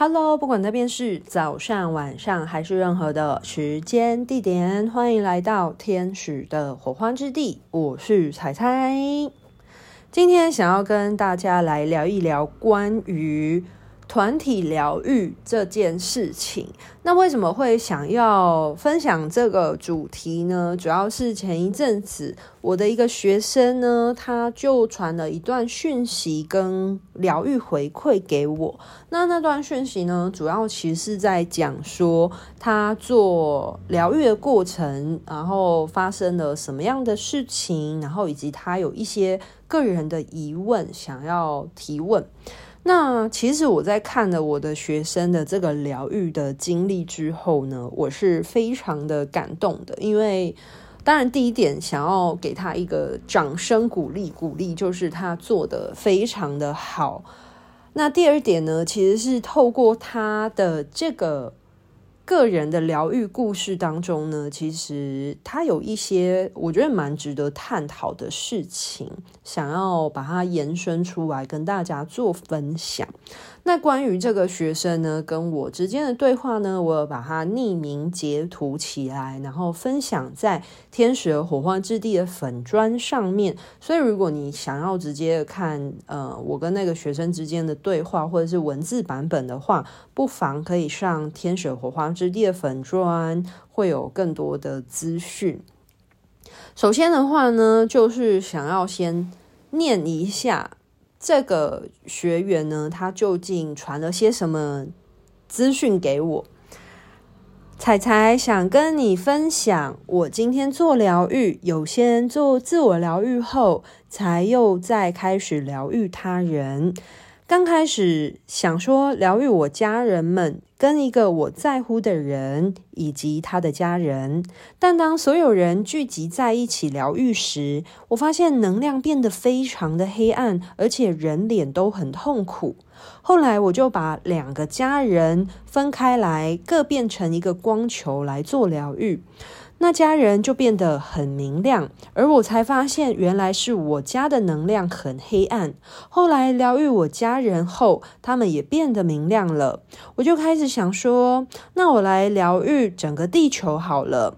Hello，不管那边是早上、晚上还是任何的时间地点，欢迎来到天使的火花之地。我是彩彩，今天想要跟大家来聊一聊关于团体疗愈这件事情，那为什么会想要分享这个主题呢？主要是前一阵子我的一个学生呢，他就传了一段讯息跟疗愈回馈给我。那那段讯息呢，主要其实是在讲说他做疗愈的过程，然后发生了什么样的事情，然后以及他有一些个人的疑问想要提问。那其实我在看了我的学生的这个疗愈的经历之后呢，我是非常的感动的，因为当然第一点想要给他一个掌声鼓励，鼓励就是他做的非常的好。那第二点呢，其实是透过他的这个。个人的疗愈故事当中呢，其实他有一些我觉得蛮值得探讨的事情，想要把它延伸出来跟大家做分享。那关于这个学生呢，跟我之间的对话呢，我有把它匿名截图起来，然后分享在天使火花之地的粉砖上面。所以，如果你想要直接看，呃，我跟那个学生之间的对话，或者是文字版本的话，不妨可以上天使火花之地的粉砖，会有更多的资讯。首先的话呢，就是想要先念一下。这个学员呢，他究竟传了些什么资讯给我？彩彩想跟你分享，我今天做疗愈，有些人做自我疗愈后，才又再开始疗愈他人。刚开始想说疗愈我家人们，跟一个我在乎的人以及他的家人，但当所有人聚集在一起疗愈时，我发现能量变得非常的黑暗，而且人脸都很痛苦。后来我就把两个家人分开来，各变成一个光球来做疗愈。那家人就变得很明亮，而我才发现原来是我家的能量很黑暗。后来疗愈我家人后，他们也变得明亮了。我就开始想说，那我来疗愈整个地球好了。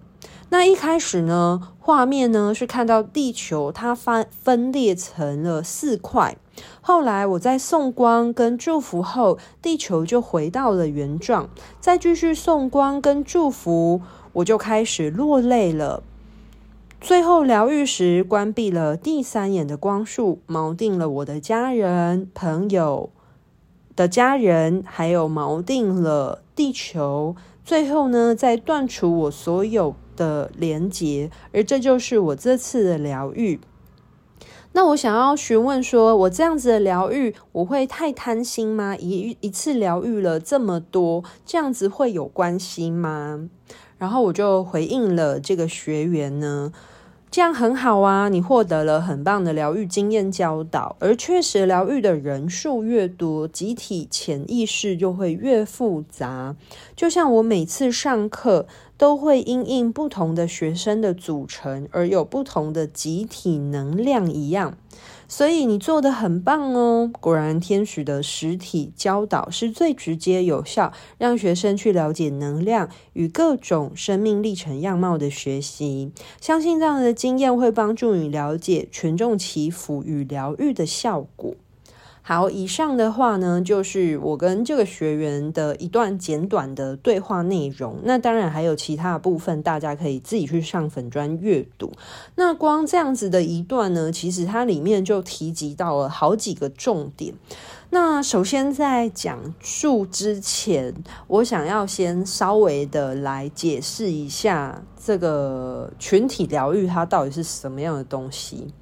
那一开始呢，画面呢是看到地球它分分裂成了四块。后来我在送光跟祝福后，地球就回到了原状。再继续送光跟祝福。我就开始落泪了。最后疗愈时，关闭了第三眼的光束，锚定了我的家人、朋友的家人，还有锚定了地球。最后呢，再断除我所有的连结，而这就是我这次的疗愈。那我想要询问说，我这样子的疗愈，我会太贪心吗？一一次疗愈了这么多，这样子会有关系吗？然后我就回应了这个学员呢，这样很好啊，你获得了很棒的疗愈经验教导，而确实疗愈的人数越多，集体潜意识就会越复杂。就像我每次上课都会因应不同的学生的组成而有不同的集体能量一样。所以你做的很棒哦！果然，天使的实体教导是最直接有效，让学生去了解能量与各种生命历程样貌的学习。相信这样的经验会帮助你了解权重祈福与疗愈的效果。好，以上的话呢，就是我跟这个学员的一段简短的对话内容。那当然还有其他部分，大家可以自己去上粉专阅读。那光这样子的一段呢，其实它里面就提及到了好几个重点。那首先在讲述之前，我想要先稍微的来解释一下这个群体疗愈它到底是什么样的东西。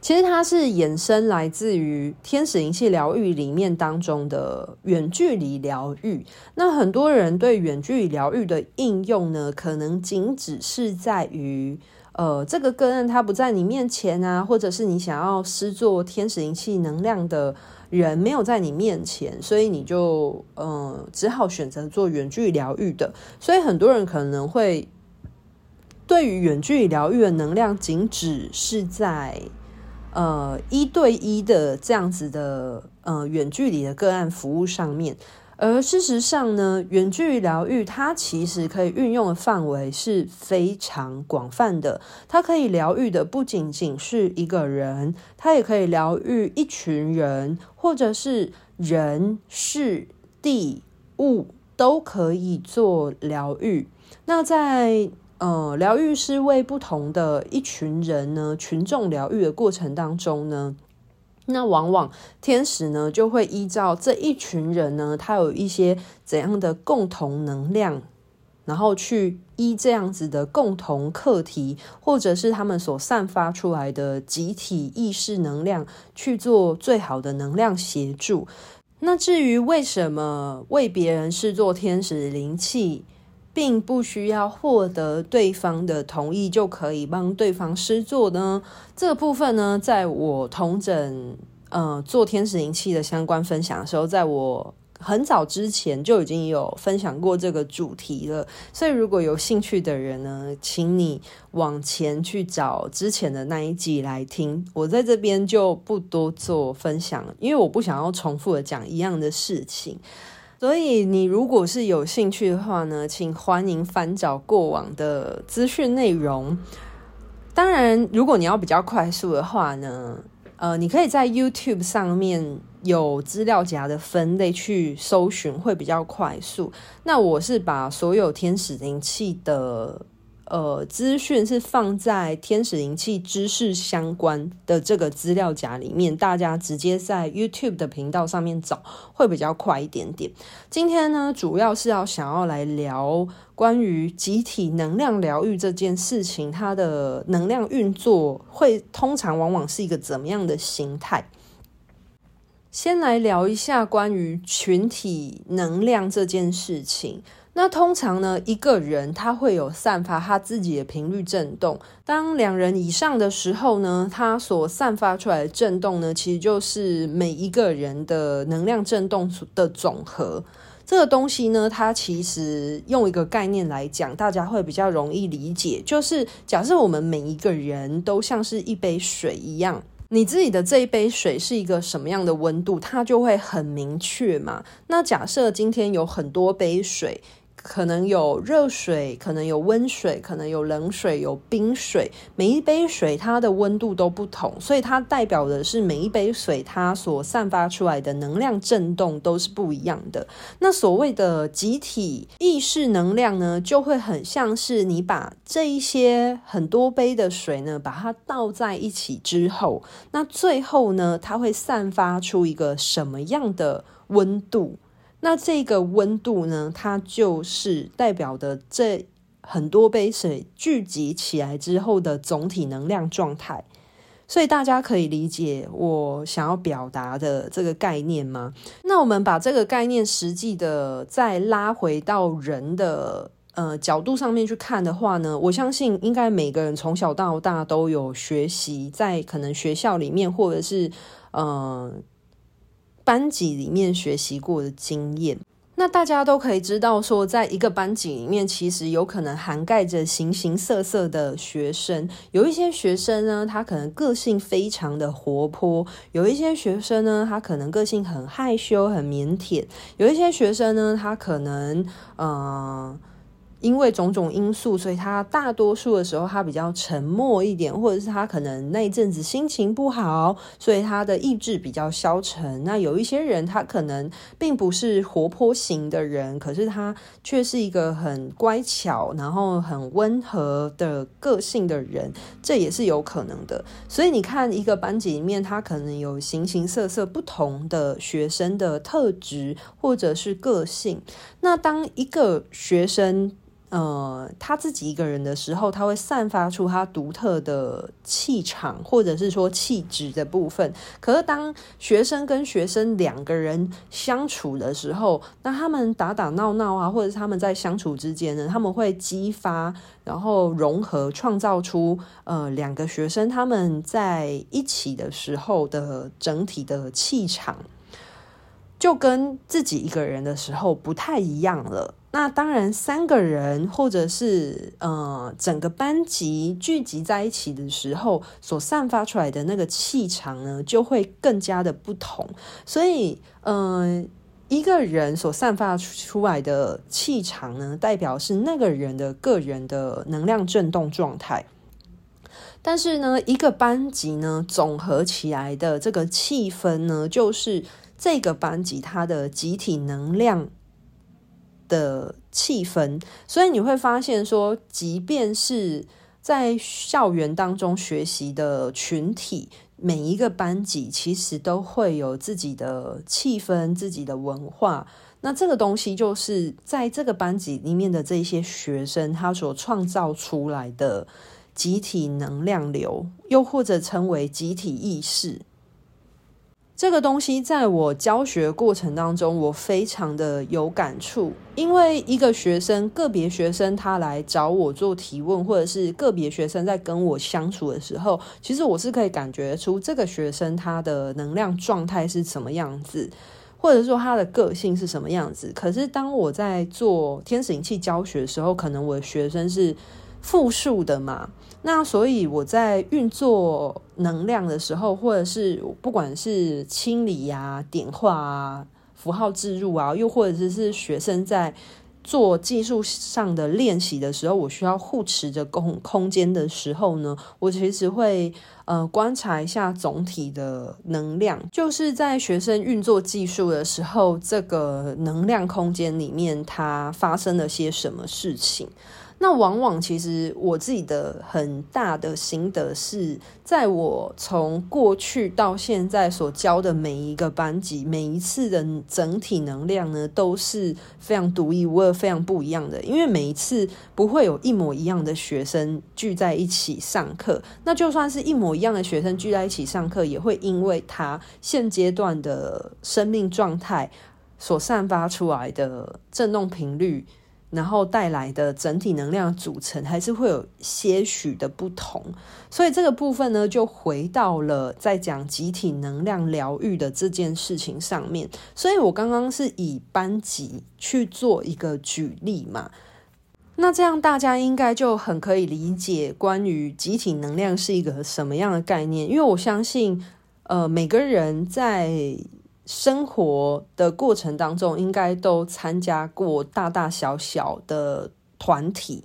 其实它是衍生来自于天使灵气疗愈里面当中的远距离疗愈。那很多人对远距离疗愈的应用呢，可能仅只是在于，呃，这个个案他不在你面前啊，或者是你想要施作天使灵气能量的人没有在你面前，所以你就呃只好选择做远距离疗愈的。所以很多人可能会对于远距离疗愈的能量，仅只是在。呃，一对一的这样子的呃远距离的个案服务上面，而事实上呢，远距离疗愈它其实可以运用的范围是非常广泛的。它可以疗愈的不仅仅是一个人，它也可以疗愈一群人，或者是人、事、地、物都可以做疗愈。那在呃疗愈师为不同的一群人呢，群众疗愈的过程当中呢，那往往天使呢就会依照这一群人呢，他有一些怎样的共同能量，然后去依这样子的共同课题，或者是他们所散发出来的集体意识能量，去做最好的能量协助。那至于为什么为别人视作天使灵气，并不需要获得对方的同意就可以帮对方施作呢？这部分呢，在我同整呃做天使灵气的相关分享的时候，在我很早之前就已经有分享过这个主题了。所以如果有兴趣的人呢，请你往前去找之前的那一集来听。我在这边就不多做分享，因为我不想要重复的讲一样的事情。所以，你如果是有兴趣的话呢，请欢迎翻找过往的资讯内容。当然，如果你要比较快速的话呢，呃，你可以在 YouTube 上面有资料夹的分类去搜寻，会比较快速。那我是把所有天使灵气的。呃，资讯是放在天使灵气知识相关的这个资料夹里面，大家直接在 YouTube 的频道上面找会比较快一点点。今天呢，主要是要想要来聊关于集体能量疗愈这件事情，它的能量运作会通常往往是一个怎么样的形态？先来聊一下关于群体能量这件事情。那通常呢，一个人他会有散发他自己的频率震动。当两人以上的时候呢，他所散发出来的震动呢，其实就是每一个人的能量震动的总和。这个东西呢，它其实用一个概念来讲，大家会比较容易理解。就是假设我们每一个人都像是一杯水一样，你自己的这一杯水是一个什么样的温度，它就会很明确嘛。那假设今天有很多杯水。可能有热水，可能有温水，可能有冷水，有冰水。每一杯水它的温度都不同，所以它代表的是每一杯水它所散发出来的能量震动都是不一样的。那所谓的集体意识能量呢，就会很像是你把这一些很多杯的水呢，把它倒在一起之后，那最后呢，它会散发出一个什么样的温度？那这个温度呢，它就是代表的这很多杯水聚集起来之后的总体能量状态，所以大家可以理解我想要表达的这个概念吗？那我们把这个概念实际的再拉回到人的呃角度上面去看的话呢，我相信应该每个人从小到大都有学习，在可能学校里面或者是呃。班级里面学习过的经验，那大家都可以知道说，在一个班级里面，其实有可能涵盖着形形色色的学生。有一些学生呢，他可能个性非常的活泼；有一些学生呢，他可能个性很害羞、很腼腆；有一些学生呢，他可能嗯。因为种种因素，所以他大多数的时候他比较沉默一点，或者是他可能那一阵子心情不好，所以他的意志比较消沉。那有一些人他可能并不是活泼型的人，可是他却是一个很乖巧，然后很温和的个性的人，这也是有可能的。所以你看一个班级里面，他可能有形形色色不同的学生的特质或者是个性。那当一个学生，呃，他自己一个人的时候，他会散发出他独特的气场，或者是说气质的部分。可是当学生跟学生两个人相处的时候，那他们打打闹闹啊，或者是他们在相处之间呢，他们会激发，然后融合，创造出呃两个学生他们在一起的时候的整体的气场，就跟自己一个人的时候不太一样了。那当然，三个人或者是呃整个班级聚集在一起的时候，所散发出来的那个气场呢，就会更加的不同。所以，嗯、呃，一个人所散发出来的气场呢，代表是那个人的个人的能量振动状态。但是呢，一个班级呢，总合起来的这个气氛呢，就是这个班级它的集体能量的气氛。所以你会发现说，即便是在校园当中学习的群体。每一个班级其实都会有自己的气氛、自己的文化。那这个东西就是在这个班级里面的这些学生，他所创造出来的集体能量流，又或者称为集体意识。这个东西在我教学过程当中，我非常的有感触。因为一个学生，个别学生他来找我做提问，或者是个别学生在跟我相处的时候，其实我是可以感觉出这个学生他的能量状态是什么样子，或者说他的个性是什么样子。可是当我在做天使灵气教学的时候，可能我的学生是复数的嘛。那所以我在运作能量的时候，或者是不管是清理呀、点化啊、符号置入啊，又或者是是学生在做技术上的练习的时候，我需要护持着空空间的时候呢，我其实会呃观察一下总体的能量，就是在学生运作技术的时候，这个能量空间里面它发生了些什么事情。那往往其实我自己的很大的心得是，在我从过去到现在所教的每一个班级，每一次的整体能量呢，都是非常独一无二、非常不一样的。因为每一次不会有一模一样的学生聚在一起上课，那就算是一模一样的学生聚在一起上课，也会因为他现阶段的生命状态所散发出来的震动频率。然后带来的整体能量组成还是会有些许的不同，所以这个部分呢，就回到了在讲集体能量疗愈的这件事情上面。所以我刚刚是以班级去做一个举例嘛，那这样大家应该就很可以理解关于集体能量是一个什么样的概念，因为我相信，呃，每个人在。生活的过程当中，应该都参加过大大小小的团体，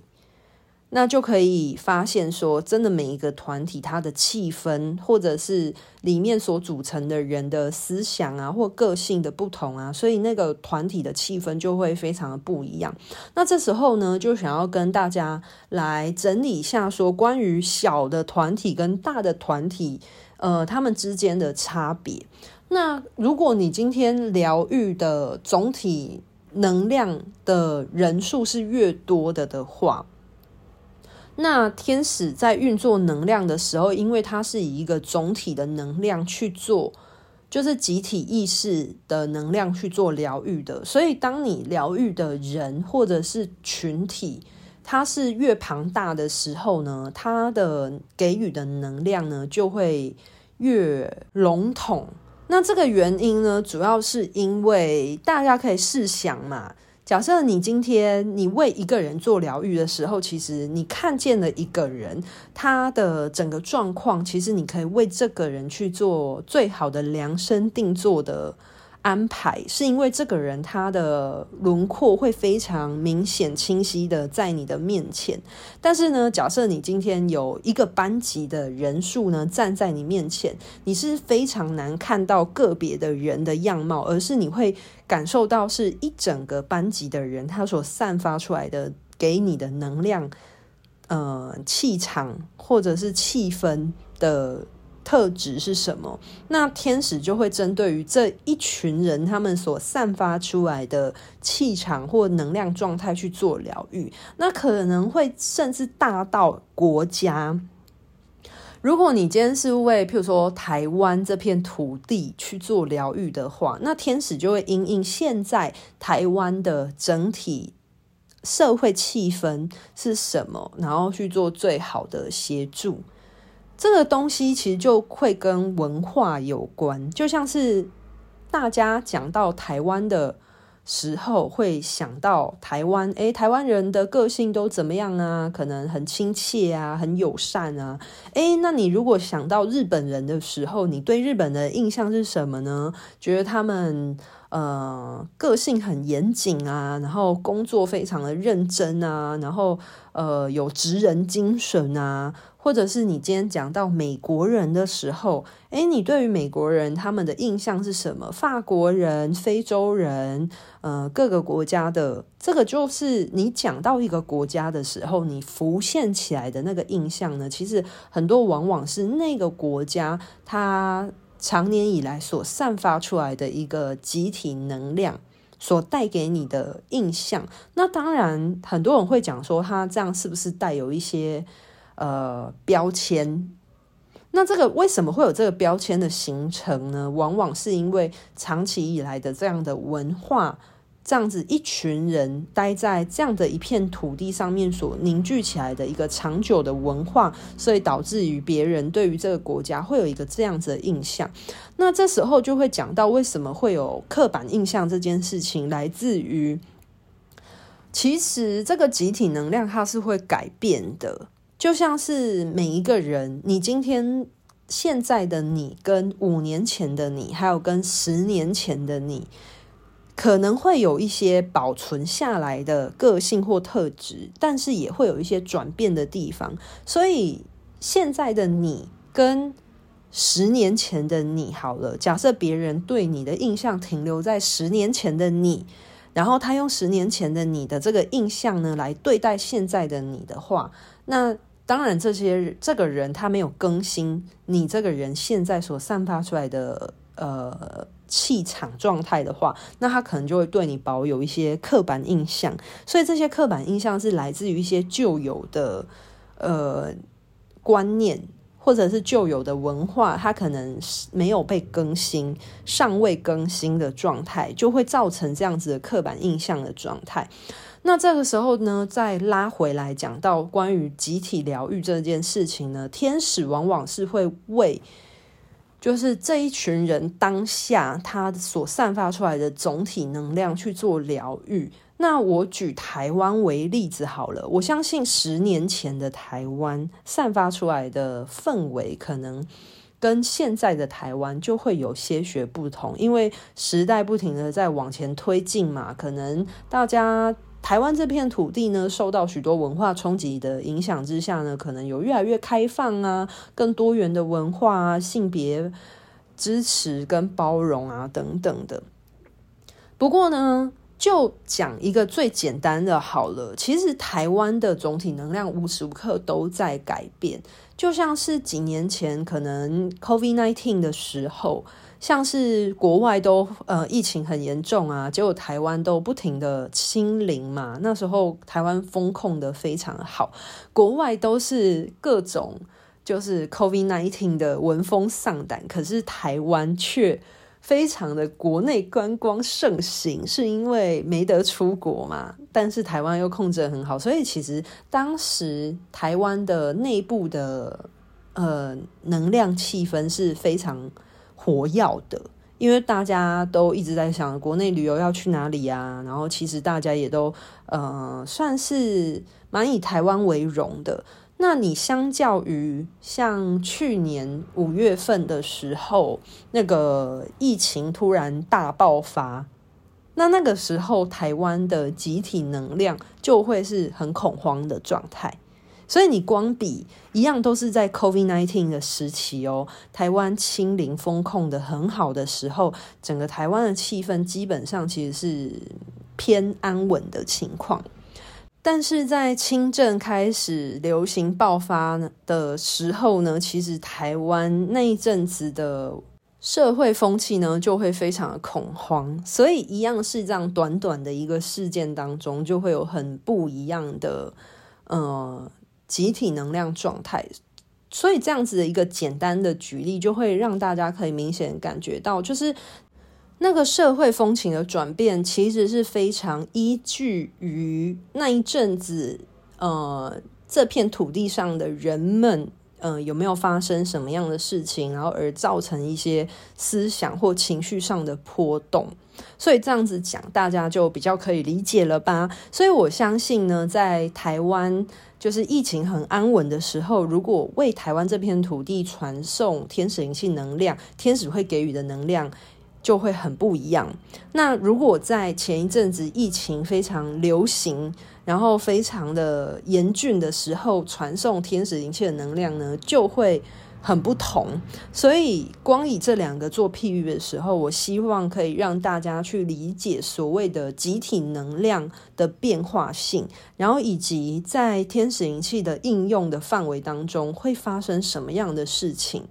那就可以发现说，真的每一个团体它的气氛，或者是里面所组成的人的思想啊，或个性的不同啊，所以那个团体的气氛就会非常的不一样。那这时候呢，就想要跟大家来整理一下，说关于小的团体跟大的团体，呃，他们之间的差别。那如果你今天疗愈的总体能量的人数是越多的的话，那天使在运作能量的时候，因为它是以一个总体的能量去做，就是集体意识的能量去做疗愈的，所以当你疗愈的人或者是群体，它是越庞大的时候呢，它的给予的能量呢就会越笼统。那这个原因呢，主要是因为大家可以试想嘛，假设你今天你为一个人做疗愈的时候，其实你看见了一个人，他的整个状况，其实你可以为这个人去做最好的量身定做的。安排是因为这个人他的轮廓会非常明显清晰的在你的面前，但是呢，假设你今天有一个班级的人数呢站在你面前，你是非常难看到个别的人的样貌，而是你会感受到是一整个班级的人他所散发出来的给你的能量，呃，气场或者是气氛的。特质是什么？那天使就会针对于这一群人，他们所散发出来的气场或能量状态去做疗愈。那可能会甚至大到国家。如果你今天是为，譬如说台湾这片土地去做疗愈的话，那天使就会因应现在台湾的整体社会气氛是什么，然后去做最好的协助。这个东西其实就会跟文化有关，就像是大家讲到台湾的时候，会想到台湾，诶，台湾人的个性都怎么样啊？可能很亲切啊，很友善啊。诶，那你如果想到日本人的时候，你对日本的印象是什么呢？觉得他们呃个性很严谨啊，然后工作非常的认真啊，然后呃有职人精神啊。或者是你今天讲到美国人的时候，诶，你对于美国人他们的印象是什么？法国人、非洲人，呃，各个国家的这个就是你讲到一个国家的时候，你浮现起来的那个印象呢？其实很多往往是那个国家它长年以来所散发出来的一个集体能量所带给你的印象。那当然，很多人会讲说，他这样是不是带有一些？呃，标签，那这个为什么会有这个标签的形成呢？往往是因为长期以来的这样的文化，这样子一群人待在这样的一片土地上面所凝聚起来的一个长久的文化，所以导致于别人对于这个国家会有一个这样子的印象。那这时候就会讲到为什么会有刻板印象这件事情，来自于其实这个集体能量它是会改变的。就像是每一个人，你今天现在的你，跟五年前的你，还有跟十年前的你，可能会有一些保存下来的个性或特质，但是也会有一些转变的地方。所以现在的你跟十年前的你，好了，假设别人对你的印象停留在十年前的你，然后他用十年前的你的这个印象呢，来对待现在的你的话，那。当然，这些这个人他没有更新你这个人现在所散发出来的呃气场状态的话，那他可能就会对你保有一些刻板印象。所以这些刻板印象是来自于一些旧有的呃观念，或者是旧有的文化，它可能没有被更新、尚未更新的状态，就会造成这样子的刻板印象的状态。那这个时候呢，再拉回来讲到关于集体疗愈这件事情呢，天使往往是会为，就是这一群人当下他所散发出来的总体能量去做疗愈。那我举台湾为例子好了，我相信十年前的台湾散发出来的氛围，可能跟现在的台湾就会有些许不同，因为时代不停的在往前推进嘛，可能大家。台湾这片土地呢，受到许多文化冲击的影响之下呢，可能有越来越开放啊，更多元的文化啊，性别支持跟包容啊等等的。不过呢，就讲一个最简单的好了，其实台湾的总体能量无时无刻都在改变，就像是几年前可能 COVID-19 的时候。像是国外都呃疫情很严重啊，结果台湾都不停的清零嘛。那时候台湾封控的非常好，国外都是各种就是 COVID-19 的闻风丧胆，可是台湾却非常的国内观光盛行，是因为没得出国嘛。但是台湾又控制得很好，所以其实当时台湾的内部的呃能量气氛是非常。活跃的，因为大家都一直在想国内旅游要去哪里啊，然后其实大家也都呃算是蛮以台湾为荣的。那你相较于像去年五月份的时候，那个疫情突然大爆发，那那个时候台湾的集体能量就会是很恐慌的状态。所以你光比一样都是在 COVID-19 的时期哦，台湾清零封控的很好的时候，整个台湾的气氛基本上其实是偏安稳的情况。但是在轻症开始流行爆发的时候呢，其实台湾那一阵子的社会风气呢就会非常的恐慌。所以一样是这样短短的一个事件当中，就会有很不一样的呃。集体能量状态，所以这样子的一个简单的举例，就会让大家可以明显感觉到，就是那个社会风情的转变，其实是非常依据于那一阵子，呃，这片土地上的人们，呃，有没有发生什么样的事情，然后而造成一些思想或情绪上的波动。所以这样子讲，大家就比较可以理解了吧？所以我相信呢，在台湾。就是疫情很安稳的时候，如果为台湾这片土地传送天使灵气能量，天使会给予的能量，就会很不一样。那如果在前一阵子疫情非常流行，然后非常的严峻的时候，传送天使灵气的能量呢，就会很不同。所以，光以这两个做譬喻的时候，我希望可以让大家去理解所谓的集体能量的变化性，然后以及在天使灵气的应用的范围当中会发生什么样的事情。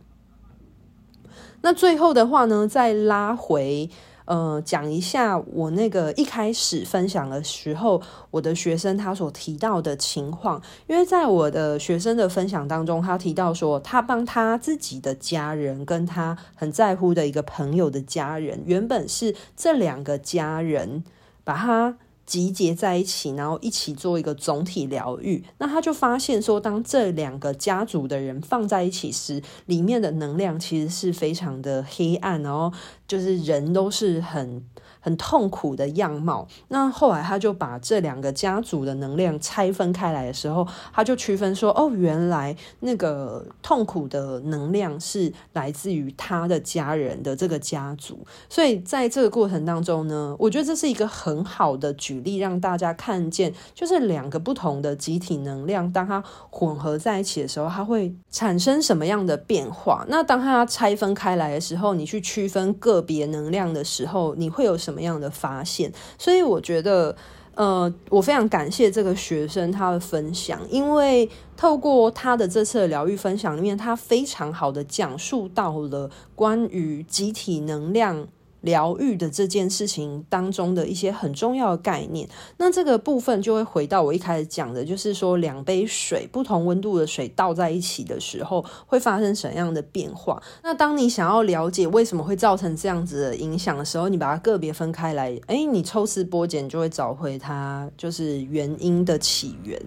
那最后的话呢，再拉回，呃，讲一下我那个一开始分享的时候，我的学生他所提到的情况。因为在我的学生的分享当中，他提到说，他帮他自己的家人跟他很在乎的一个朋友的家人，原本是这两个家人把他。集结在一起，然后一起做一个总体疗愈。那他就发现说，当这两个家族的人放在一起时，里面的能量其实是非常的黑暗，然后就是人都是很。很痛苦的样貌。那后来他就把这两个家族的能量拆分开来的时候，他就区分说：哦，原来那个痛苦的能量是来自于他的家人的这个家族。所以在这个过程当中呢，我觉得这是一个很好的举例，让大家看见，就是两个不同的集体能量，当它混合在一起的时候，它会产生什么样的变化？那当它拆分开来的时候，你去区分个别能量的时候，你会有什么？样的发现？所以我觉得，呃，我非常感谢这个学生他的分享，因为透过他的这次的疗愈分享里面，他非常好的讲述到了关于集体能量。疗愈的这件事情当中的一些很重要的概念，那这个部分就会回到我一开始讲的，就是说两杯水不同温度的水倒在一起的时候会发生什么样的变化。那当你想要了解为什么会造成这样子的影响的时候，你把它个别分开来，诶，你抽丝剥茧就会找回它就是原因的起源。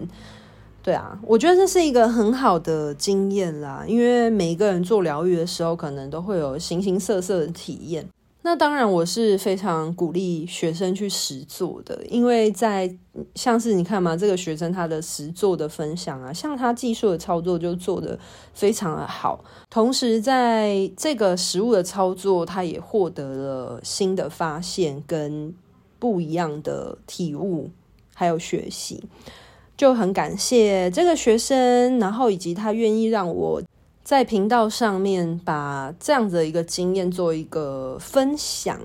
对啊，我觉得这是一个很好的经验啦，因为每一个人做疗愈的时候，可能都会有形形色色的体验。那当然，我是非常鼓励学生去实做的，因为在像是你看嘛，这个学生他的实做的分享啊，像他技术的操作就做得非常的好，同时在这个实物的操作，他也获得了新的发现跟不一样的体悟，还有学习，就很感谢这个学生，然后以及他愿意让我。在频道上面把这样子的一个经验做一个分享。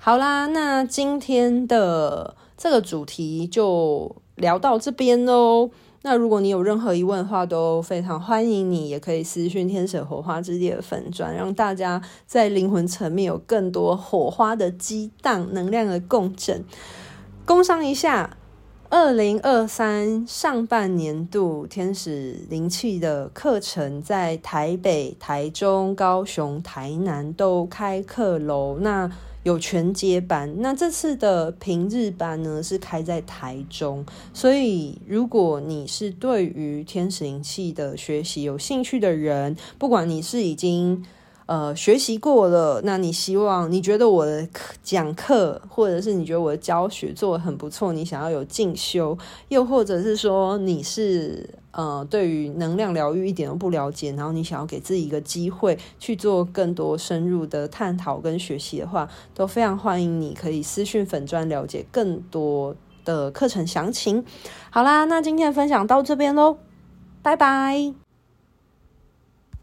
好啦，那今天的这个主题就聊到这边喽。那如果你有任何疑问的话，都非常欢迎你，也可以私讯天使火花之地的粉砖，让大家在灵魂层面有更多火花的激荡、能量的共振。工商一下。二零二三上半年度天使灵气的课程在台北、台中、高雄、台南都开课喽。那有全接班，那这次的平日班呢是开在台中。所以，如果你是对于天使灵气的学习有兴趣的人，不管你是已经呃，学习过了，那你希望你觉得我的讲课，或者是你觉得我的教学做得很不错，你想要有进修，又或者是说你是呃对于能量疗愈一点都不了解，然后你想要给自己一个机会去做更多深入的探讨跟学习的话，都非常欢迎你可以私讯粉专了解更多的课程详情。好啦，那今天分享到这边喽，拜拜。